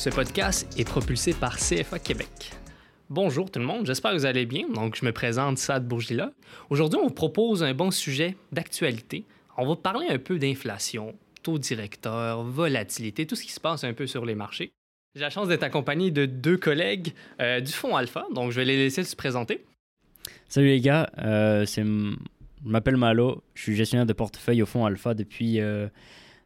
Ce podcast est propulsé par CFA Québec. Bonjour tout le monde, j'espère que vous allez bien. Donc, je me présente Sad Bourgila. Aujourd'hui, on vous propose un bon sujet d'actualité. On va parler un peu d'inflation, taux directeur, volatilité, tout ce qui se passe un peu sur les marchés. J'ai la chance d'être accompagné de deux collègues euh, du Fonds Alpha, donc je vais les laisser se présenter. Salut les gars, euh, je m'appelle Malo, je suis gestionnaire de portefeuille au Fonds Alpha depuis, euh,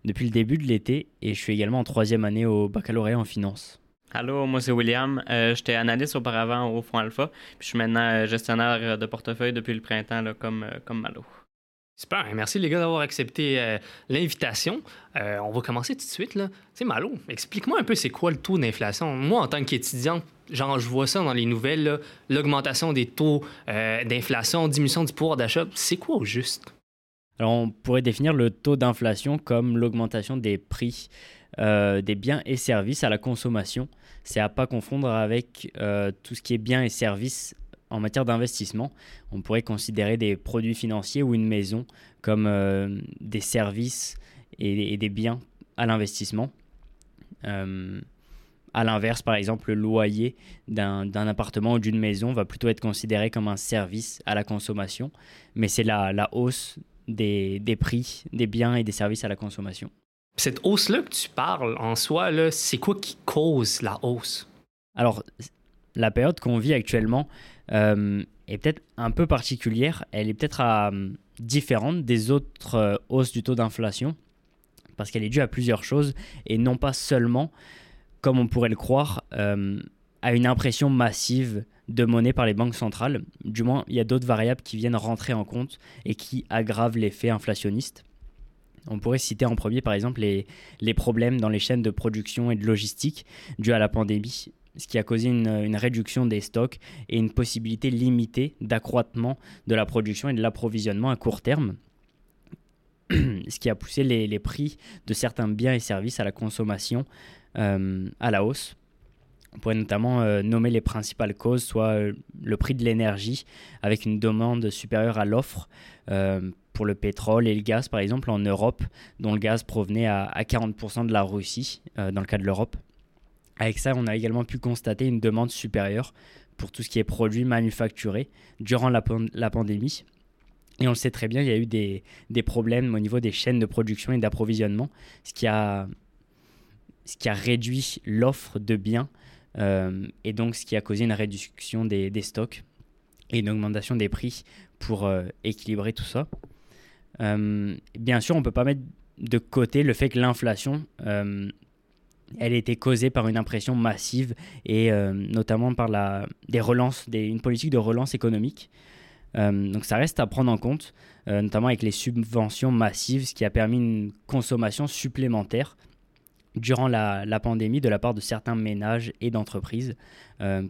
depuis le début de l'été et je suis également en troisième année au baccalauréat en finance. Allô, moi c'est William. J'étais analyste auparavant au Fonds Alpha, puis je suis maintenant gestionnaire de portefeuille depuis le printemps là, comme, comme Malo. Super, merci les gars d'avoir accepté euh, l'invitation. Euh, on va commencer tout de suite. Là. C'est Malo, explique-moi un peu c'est quoi le taux d'inflation? Moi, en tant qu'étudiant, genre je vois ça dans les nouvelles, l'augmentation des taux euh, d'inflation, diminution du pouvoir d'achat. C'est quoi au juste? Alors on pourrait définir le taux d'inflation comme l'augmentation des prix des biens et services à la consommation. C'est à pas confondre avec tout ce qui est biens et services en matière d'investissement, on pourrait considérer des produits financiers ou une maison comme euh, des services et, des biens à l'investissement. Euh, à l'inverse, par exemple, le loyer d'un appartement ou d'une maison va plutôt être considéré comme un service à la consommation, mais c'est la, hausse des, des, prix des biens et des services à la consommation. Cette hausse-là que tu parles en soi, c'est quoi qui cause la hausse? Alors, la période qu'on vit actuellement, euh, est peut-être un peu particulière. Elle est peut-être euh, différente des autres euh, hausses du taux d'inflation parce qu'elle est due à plusieurs choses et non pas seulement, comme on pourrait le croire, à une impression massive de monnaie par les banques centrales. Du moins, il y a d'autres variables qui viennent rentrer en compte et qui aggravent l'effet inflationniste. On pourrait citer en premier, par exemple, les, problèmes dans les chaînes de production et de logistique dus à la pandémie ce qui a causé une, réduction des stocks et une possibilité limitée d'accroissement de la production et de l'approvisionnement à court terme, ce qui a poussé les, prix de certains biens et services à la consommation euh, à la hausse. On pourrait notamment euh, nommer les principales causes, soit euh, le prix de l'énergie avec une demande supérieure à l'offre pour le pétrole et le gaz, par exemple, en Europe, dont le gaz provenait à 40% de la Russie, dans le cas de l'Europe. Avec ça, on a également pu constater une demande supérieure pour tout ce qui est produits manufacturés durant la, pandémie. Et on le sait très bien, il y a eu des, problèmes au niveau des chaînes de production et d'approvisionnement, ce, qui a, ce qui a réduit l'offre de biens euh, et donc ce qui a causé une réduction des, stocks et une augmentation des prix pour euh, équilibrer tout ça. Euh, bien sûr, on ne peut pas mettre de côté le fait que l'inflation elle était causée par une impression massive et euh, notamment par la, des relances, une politique de relance économique. Euh, donc ça reste à prendre en compte, euh, notamment avec les subventions massives, ce qui a permis une consommation supplémentaire durant la, pandémie de la part de certains ménages et d'entreprises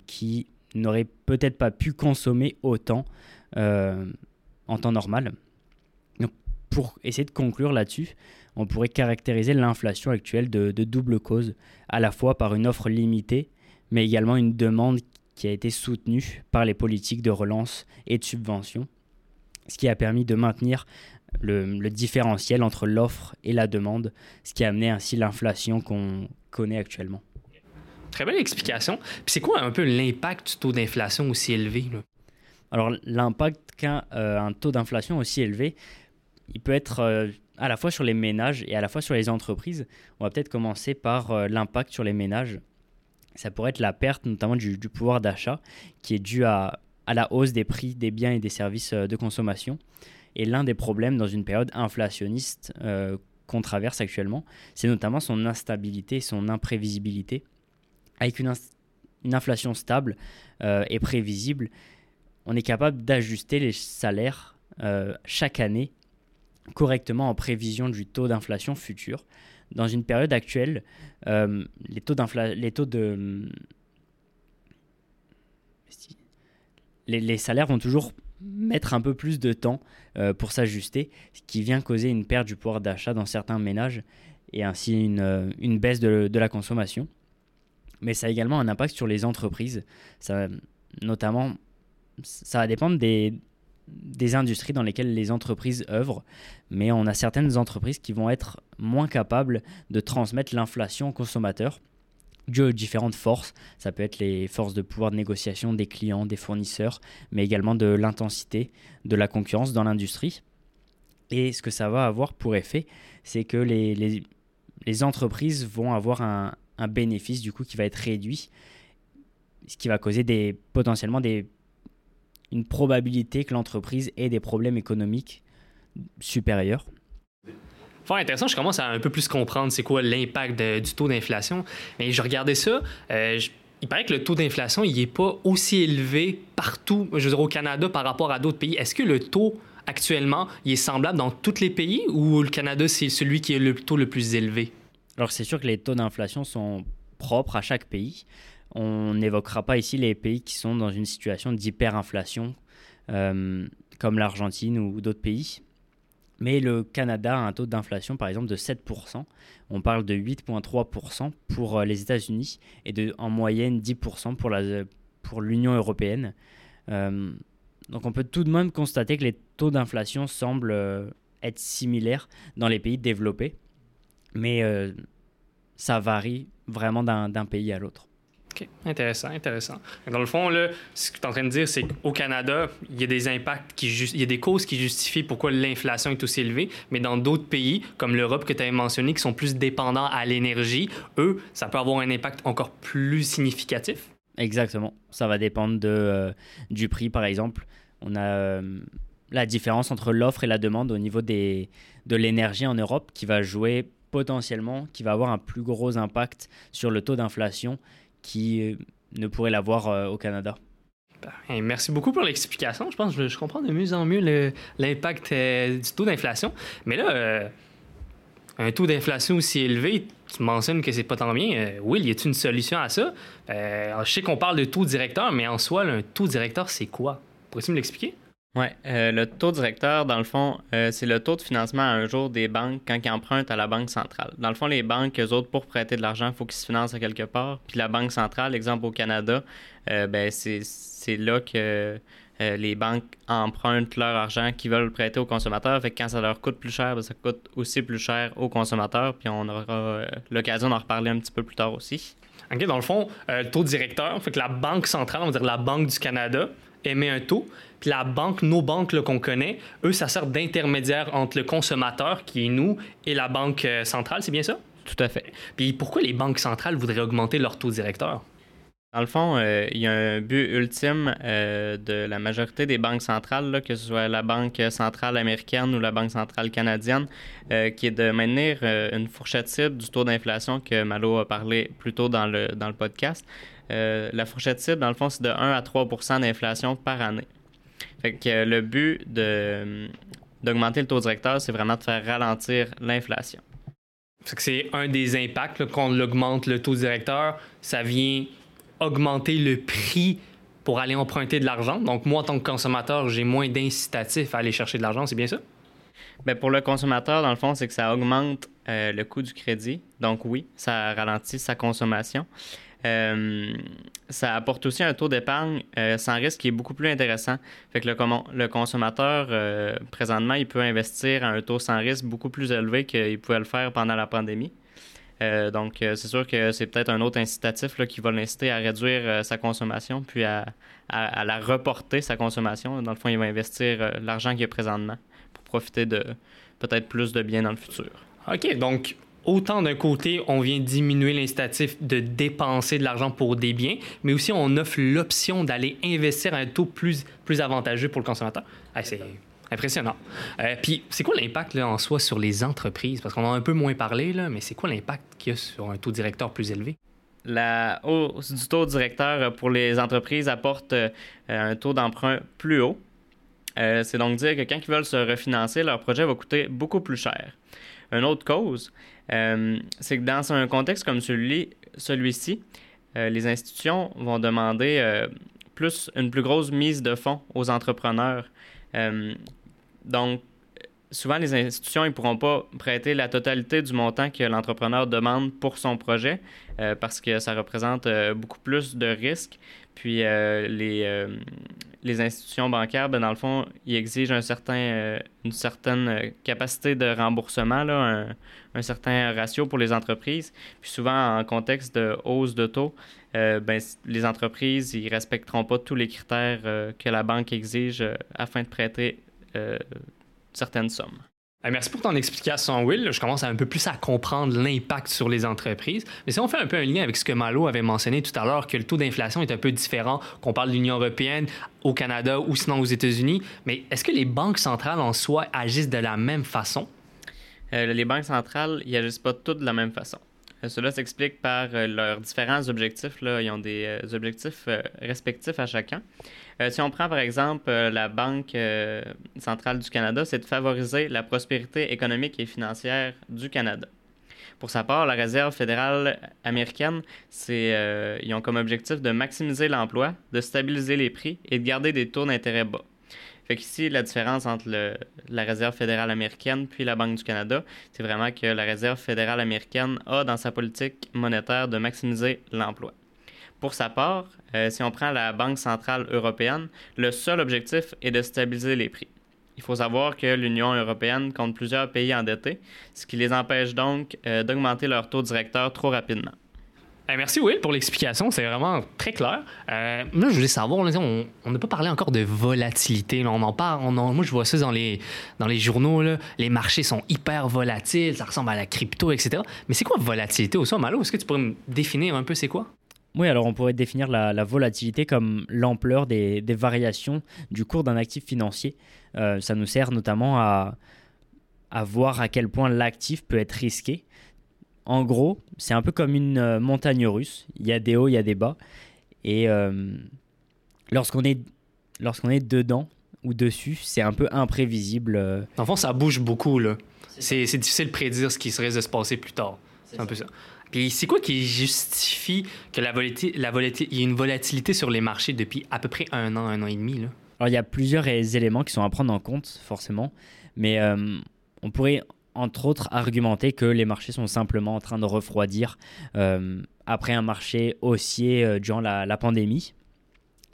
qui n'auraient peut-être pas pu consommer autant en temps normal. Donc pour essayer de conclure là-dessus, on pourrait caractériser l'inflation actuelle de, double cause, à la fois par une offre limitée, mais également une demande qui a été soutenue par les politiques de relance et de subvention, ce qui a permis de maintenir le, différentiel entre l'offre et la demande, ce qui a amené ainsi l'inflation qu'on connaît actuellement. Très belle explication. Puis c'est quoi un peu l'impact du taux d'inflation aussi élevé? Alors l'impact qu'un euh, taux d'inflation aussi élevé, il peut être euh, à la fois sur les ménages et à la fois sur les entreprises. On va peut-être commencer par euh, l'impact sur les ménages. Ça pourrait être la perte notamment du, pouvoir d'achat qui est due à, la hausse des prix des biens et des services euh, de consommation. Et l'un des problèmes dans une période inflationniste euh, qu'on traverse actuellement, c'est notamment son instabilité, son imprévisibilité. Avec une, inflation stable et prévisible, on est capable d'ajuster les salaires chaque année correctement en prévision du taux d'inflation futur. Dans une période actuelle, euh, les, taux les taux de... Les, salaires vont toujours mettre un peu plus de temps euh, pour s'ajuster, ce qui vient causer une perte du pouvoir d'achat dans certains ménages et ainsi une, euh, baisse de, la consommation. Mais ça a également un impact sur les entreprises. Notamment, ça va dépendre des, des industries dans lesquelles les entreprises œuvrent, mais on a certaines entreprises qui vont être moins capables de transmettre l'inflation aux consommateurs, dû aux différentes forces. Ça peut être les forces de pouvoir de négociation des clients, des fournisseurs, mais également de l'intensité de la concurrence dans l'industrie. Et ce que ça va avoir pour effet, c'est que les, les, les, entreprises vont avoir un, un, bénéfice du coup qui va être réduit, ce qui va causer des, potentiellement des, une probabilité que l'entreprise ait des problèmes économiques supérieurs. Fort intéressant, je commence à un peu plus comprendre c'est quoi l'impact du taux d'inflation. Mais je regardais ça, euh, il paraît que le taux d'inflation, il n'est pas aussi élevé partout, je veux dire, au Canada par rapport à d'autres pays. Est-ce que le taux actuellement, il est semblable dans tous les pays ou le Canada, c'est celui qui est le taux le plus élevé? Alors c'est sûr que les taux d'inflation sont propres à chaque pays. On n'évoquera pas ici les pays qui sont dans une situation d'hyperinflation, euh, comme l'Argentine ou d'autres pays. Mais le Canada a un taux d'inflation, par exemple, de 7%. On parle de 8,3% pour euh, les États-Unis et en moyenne 10% pour, la, pour l'Union européenne. Euh, donc on peut tout de même constater que les taux d'inflation semblent euh, être similaires dans les pays développés. Mais ça varie vraiment d'un pays à l'autre. OK, intéressant, intéressant. Dans le fond, là, ce que tu es en train de dire, c'est qu'au Canada, il y a des impacts, qui il y a des causes qui justifient pourquoi l'inflation est aussi élevée, mais dans d'autres pays, comme l'Europe que tu avais mentionné, qui sont plus dépendants à l'énergie, eux, ça peut avoir un impact encore plus significatif. Exactement. Ça va dépendre de, euh, du prix, par exemple. On a euh, la différence entre l'offre et la demande au niveau des, de l'énergie en Europe qui va jouer potentiellement, qui va avoir un plus gros impact sur le taux d'inflation qui euh, ne pourrait l'avoir euh, au Canada. Ben, merci beaucoup pour l'explication. Je pense que je comprends de mieux en mieux l'impact euh, du taux d'inflation. Mais là, un taux d'inflation aussi élevé, tu mentionnes que c'est pas tant bien. Will, y a-t-il une solution à ça? je sais qu'on parle de taux directeur, mais en soi, un taux directeur, c'est quoi? Pourrais-tu me l'expliquer? Oui, euh, le taux directeur, dans le fond, euh, c'est le taux de financement à un jour des banques quand ils empruntent à la Banque centrale. Dans le fond, les banques, eux autres, pour prêter de l'argent, il faut qu'ils se financent à quelque part. Puis la Banque centrale, exemple au Canada, euh, ben, c'est là que les banques empruntent leur argent qu'ils veulent prêter aux consommateurs. Fait que quand ça leur coûte plus cher, ben, ça coûte aussi plus cher aux consommateurs. Puis on aura l'occasion d'en reparler un petit peu plus tard aussi. OK, dans le fond, le taux directeur, fait que la Banque centrale, on va dire la Banque du Canada, émet un taux. Puis la banque, nos banques qu'on connaît, eux, ça sert d'intermédiaire entre le consommateur, qui est nous, et la banque euh, centrale, c'est bien ça? Tout à fait. Puis pourquoi les banques centrales voudraient augmenter leur taux directeur? Dans le fond, euh, il y a un but ultime euh, de la majorité des banques centrales, que ce soit la Banque centrale américaine ou la Banque centrale canadienne, qui est de maintenir une fourchette cible du taux d'inflation que Malo a parlé plus tôt dans le, dans le podcast. La fourchette cible, dans le fond, c'est de 1 à 3% d'inflation par année. Fait que le but de, d'augmenter le taux directeur, c'est vraiment de faire ralentir l'inflation. C'est un des impacts quand on augmente le taux directeur, ça vient augmenter le prix pour aller emprunter de l'argent. Donc moi, en tant que consommateur, j'ai moins d'incitatifs à aller chercher de l'argent, c'est bien ça? Bien, pour le consommateur, dans le fond, c'est que ça augmente euh, le coût du crédit. Donc oui, ça ralentit sa consommation. Euh, ça apporte aussi un taux d'épargne euh, sans risque qui est beaucoup plus intéressant. Fait que le, consommateur, euh, présentement, il peut investir à un taux sans risque beaucoup plus élevé qu'il pouvait le faire pendant la pandémie. donc, c'est sûr que c'est peut-être un autre incitatif qui va l'inciter à réduire sa consommation, puis à, à, la reporter, sa consommation. Dans le fond, il va investir l'argent qu'il a présentement pour profiter de peut-être plus de biens dans le futur. OK, donc autant d'un côté, on vient diminuer l'incitatif de dépenser de l'argent pour des biens, mais aussi on offre l'option d'aller investir à un taux plus, avantageux pour le consommateur. c'est impressionnant. Euh, puis, c'est quoi l'impact en soi sur les entreprises? Parce qu'on en a un peu moins parlé, mais c'est quoi l'impact qu'il y a sur un taux directeur plus élevé? La hausse du taux directeur pour les entreprises apporte euh, un taux d'emprunt plus haut. Euh, c'est donc dire que quand ils veulent se refinancer, leur projet va coûter beaucoup plus cher. Une autre cause, euh, c'est que dans un contexte comme celui-ci, euh, les institutions vont demander euh, plus une plus grosse mise de fonds aux entrepreneurs. donc, souvent, les institutions ne pourront pas prêter la totalité du montant que l'entrepreneur demande pour son projet parce que ça représente beaucoup plus de risques. Puis les, les institutions bancaires, ben, dans le fond, ils exigent un certain, euh, une certaine euh, capacité de remboursement, là, un, certain ratio pour les entreprises. Puis souvent, en contexte de hausse de taux, euh, ben, les entreprises, ils respecteront pas tous les critères que la banque exige afin de prêter certaines sommes. Euh, merci pour ton explication, Will. Je commence un peu plus à comprendre l'impact sur les entreprises. Mais si on fait un peu un lien avec ce que Malo avait mentionné tout à l'heure, que le taux d'inflation est un peu différent, qu'on parle de l'Union européenne, au Canada ou sinon aux États-Unis, mais est-ce que les banques centrales en soi agissent de la même façon? Euh, les banques centrales, ils agissent pas toutes de la même façon. Euh, cela s'explique par leurs différents objectifs. Là. Ils ont des objectifs respectifs à chacun. Euh, si on prend par exemple euh, la Banque euh, centrale du Canada, c'est de favoriser la prospérité économique et financière du Canada. Pour sa part, la Réserve fédérale américaine, ils ont comme objectif de maximiser l'emploi, de stabiliser les prix et de garder des taux d'intérêt bas. Fait qu'ici, la différence entre la Réserve fédérale américaine puis la Banque du Canada, c'est vraiment que la Réserve fédérale américaine a dans sa politique monétaire de maximiser l'emploi. Pour sa part, euh, si on prend la Banque centrale européenne, le seul objectif est de stabiliser les prix. Il faut savoir que l'Union européenne compte plusieurs pays endettés, ce qui les empêche donc euh, d'augmenter leur taux directeur trop rapidement. Eh, merci Will pour l'explication, c'est vraiment très clair. Euh, moi, je voulais savoir, on n'a pas parlé encore de volatilité. on en parle, moi je vois ça dans les, journaux, les marchés sont hyper volatiles, ça ressemble à la crypto, etc. Mais c'est quoi volatilité au sein, Malo? Est-ce que tu pourrais me définir un peu c'est quoi? Oui, alors on pourrait définir la, volatilité comme l'ampleur des, variations du cours d'un actif financier. Euh, ça nous sert notamment à, voir à quel point l'actif peut être risqué. En gros, c'est un peu comme une euh, montagne russe. Il y a des hauts, il y a des bas. Et euh, lorsqu'on est, lorsqu'on est dedans ou dessus, c'est un peu imprévisible. En fond, ça bouge beaucoup. Là. C'est, difficile de prédire ce qui serait de se passer plus tard. C'est un peu ça. Puis c'est quoi qui justifie que la volatilité, la volatilité, il y ait une volatilité sur les marchés depuis à peu près un an, un an et demi? Alors il y a plusieurs éléments qui sont à prendre en compte, forcément. Mais euh, on pourrait entre autres argumenter que les marchés sont simplement en train de refroidir euh, après un marché haussier euh, durant la, pandémie.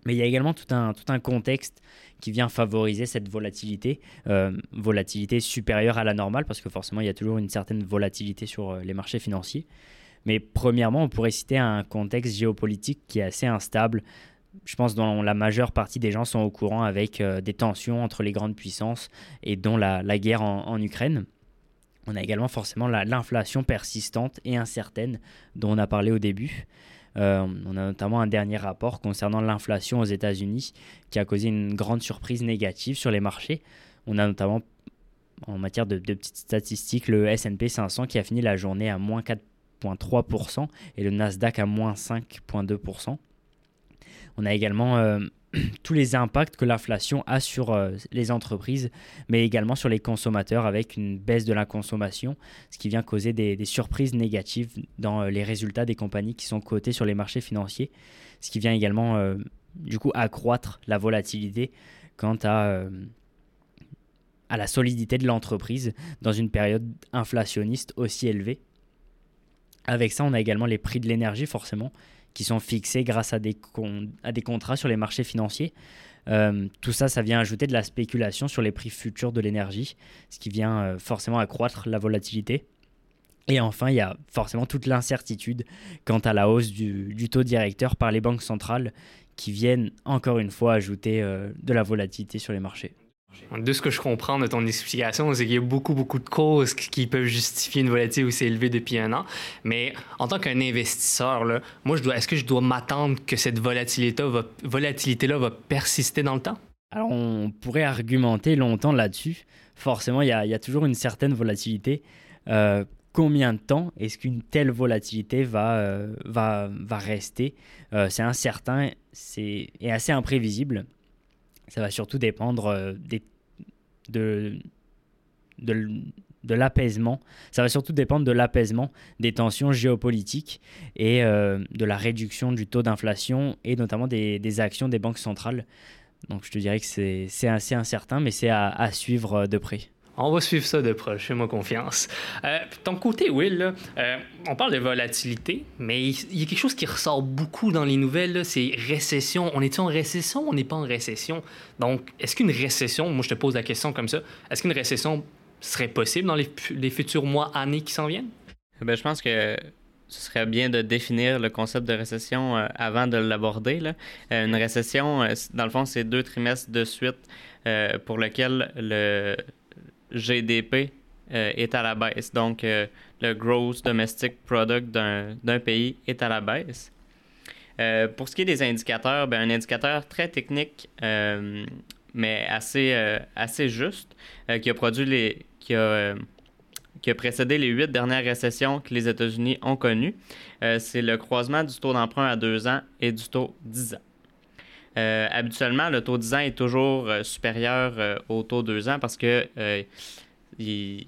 Mais il y a également tout un contexte qui vient favoriser cette volatilité, volatilité supérieure à la normale, parce que forcément il y a toujours une certaine volatilité sur les marchés financiers. Mais premièrement, on pourrait citer un contexte géopolitique qui est assez instable. Je pense dont la majeure partie des gens sont au courant avec euh, des tensions entre les grandes puissances et dont la, guerre en, Ukraine. On a également forcément l'inflation persistante et incertaine dont on a parlé au début. Euh, on a notamment un dernier rapport concernant l'inflation aux États-Unis qui a causé une grande surprise négative sur les marchés. On a notamment en matière de, de petites statistiques le SP 500 qui a fini la journée à moins 4 3% et le Nasdaq à moins 5,2%. On a également euh, tous les impacts que l'inflation a sur euh, les entreprises, mais également sur les consommateurs avec une baisse de la consommation, ce qui vient causer des, surprises négatives dans euh, les résultats des compagnies qui sont cotées sur les marchés financiers, ce qui vient également du coup accroître la volatilité quant à la solidité de l'entreprise dans une période inflationniste aussi élevée. Avec ça, on a également les prix de l'énergie, forcément, qui sont fixés grâce à des, contrats sur les marchés financiers. Euh, tout ça, ça vient ajouter de la spéculation sur les prix futurs de l'énergie, ce qui vient euh, forcément accroître la volatilité. Et enfin, il y a forcément toute l'incertitude quant à la hausse du, taux directeur par les banques centrales qui viennent encore une fois ajouter euh, de la volatilité sur les marchés. De ce que je comprends de ton explication, c'est qu'il y a beaucoup, beaucoup de causes qui peuvent justifier une volatilité aussi élevée depuis un an. Mais en tant qu'un investisseur, là, moi, je dois, est-ce que je dois m'attendre que cette volatilité-là va, persister dans le temps? Alors, on pourrait argumenter longtemps là-dessus. Forcément, il y, a toujours une certaine volatilité. Euh, combien de temps est-ce qu'une telle volatilité va, euh, va, va rester? Euh, C'est incertain et assez imprévisible. Ça va surtout dépendre euh, de, l'apaisement. Ça va surtout dépendre de l'apaisement des tensions géopolitiques et euh, de la réduction du taux d'inflation et notamment des, actions des banques centrales. Donc je te dirais que c'est assez incertain, mais c'est à, suivre de près. On va suivre ça de proche, fais-moi confiance. Euh, ton côté, Will, euh, on parle de volatilité, mais il y a quelque chose qui ressort beaucoup dans les nouvelles, c'est récession. On est en récession ou on n'est pas en récession? Donc, est-ce qu'une récession, moi je te pose la question comme ça, est-ce qu'une récession serait possible dans les, les futurs mois, années qui s'en viennent? Ben, je pense que ce serait bien de définir le concept de récession euh, avant de l'aborder. Euh, une récession, euh, dans le fond, c'est deux trimestres de suite pour lequel le GDP est à la baisse. Donc, le Gross Domestic Product d'un pays est à la baisse. pour ce qui est des indicateurs, ben, un indicateur très technique, mais assez, assez juste, qui a produit les. Qui a, qui a précédé les huit dernières récessions que les États-Unis ont connues. Euh, c'est le croisement du taux d'emprunt à deux ans et du taux 10 ans. Euh, habituellement, le taux 10 ans est toujours euh, supérieur au taux 2 ans parce que il,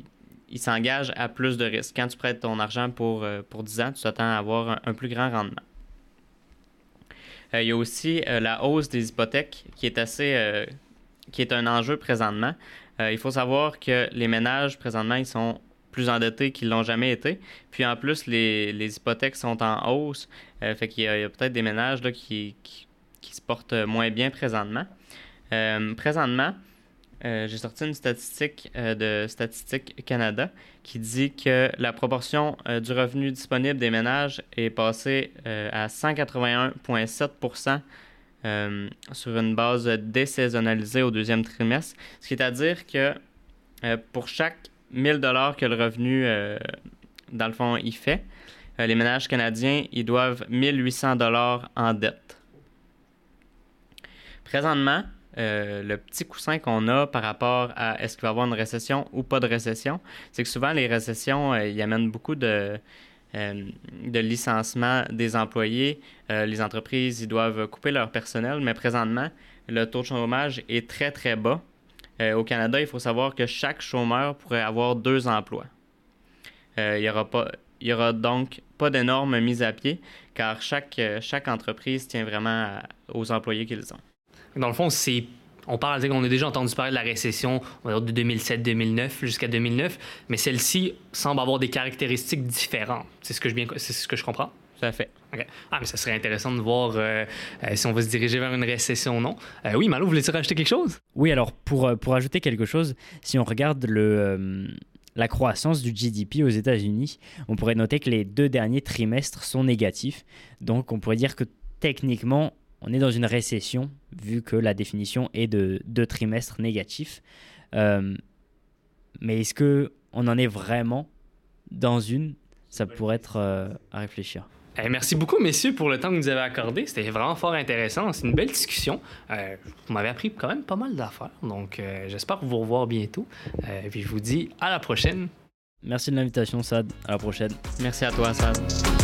s'engage à plus de risques. Quand tu prêtes ton argent pour, pour 10 ans, tu t'attends à avoir un, plus grand rendement. il y a aussi la hausse des hypothèques qui est assez qui est un enjeu présentement. il faut savoir que les ménages présentement ils sont plus endettés qu'ils l'ont jamais été. Puis en plus, les, les hypothèques sont en hausse. Euh, fait qu'il y a, peut-être des ménages là, qui, se portent moins bien présentement. Euh, présentement, euh, j'ai sorti une statistique de Statistique Canada qui dit que la proportion du revenu disponible des ménages est passée à 181,7% sur une base désaisonnalisée au deuxième trimestre, ce qui est à dire que pour chaque 1000 dollars que le revenu, euh, dans le fond, il fait, euh, les ménages canadiens, ils doivent 1800 dollars en dette. Présentement, euh, le petit coussin qu'on a par rapport à est-ce qu'il va y avoir une récession ou pas de récession, c'est que souvent les récessions, ils amènent beaucoup de, de licenciement des employés. les entreprises, ils doivent couper leur personnel, mais présentement, le taux de chômage est très, très bas. Euh, au Canada, il faut savoir que chaque chômeur pourrait avoir deux emplois. Euh, il n'y aura, aura donc pas d'énormes mise à pied, car chaque, euh, chaque entreprise tient vraiment aux employés qu'ils ont. Dans le fond, c'est on parle, on a déjà entendu parler de la récession de 2007-2009 jusqu'à 2009, mais celle-ci semble avoir des caractéristiques différentes. C'est ce que je bien, c'est ce que je comprends? Tout à fait. Ah, mais ça serait intéressant de voir euh, euh, si on va se diriger vers une récession ou non. Euh, oui, Malo, voulais-tu rajouter quelque chose? Oui, alors pour, pour ajouter quelque chose, si on regarde le, la croissance du GDP aux États-Unis, on pourrait noter que les deux derniers trimestres sont négatifs. Donc on pourrait dire que techniquement, on est dans une récession, vu que la définition est de deux trimestres négatifs. mais est-ce que on en est vraiment dans une? Ça pourrait être à réfléchir. Eh, merci beaucoup, messieurs, pour le temps que vous nous avez accordé. C'était vraiment fort intéressant. C'est une belle discussion. Euh, vous m'avez appris quand même pas mal d'affaires. Donc, euh, j'espère vous revoir bientôt. Euh, et puis, je vous dis à la prochaine. Merci de l'invitation, Sad. À la prochaine. Merci à toi, Sad.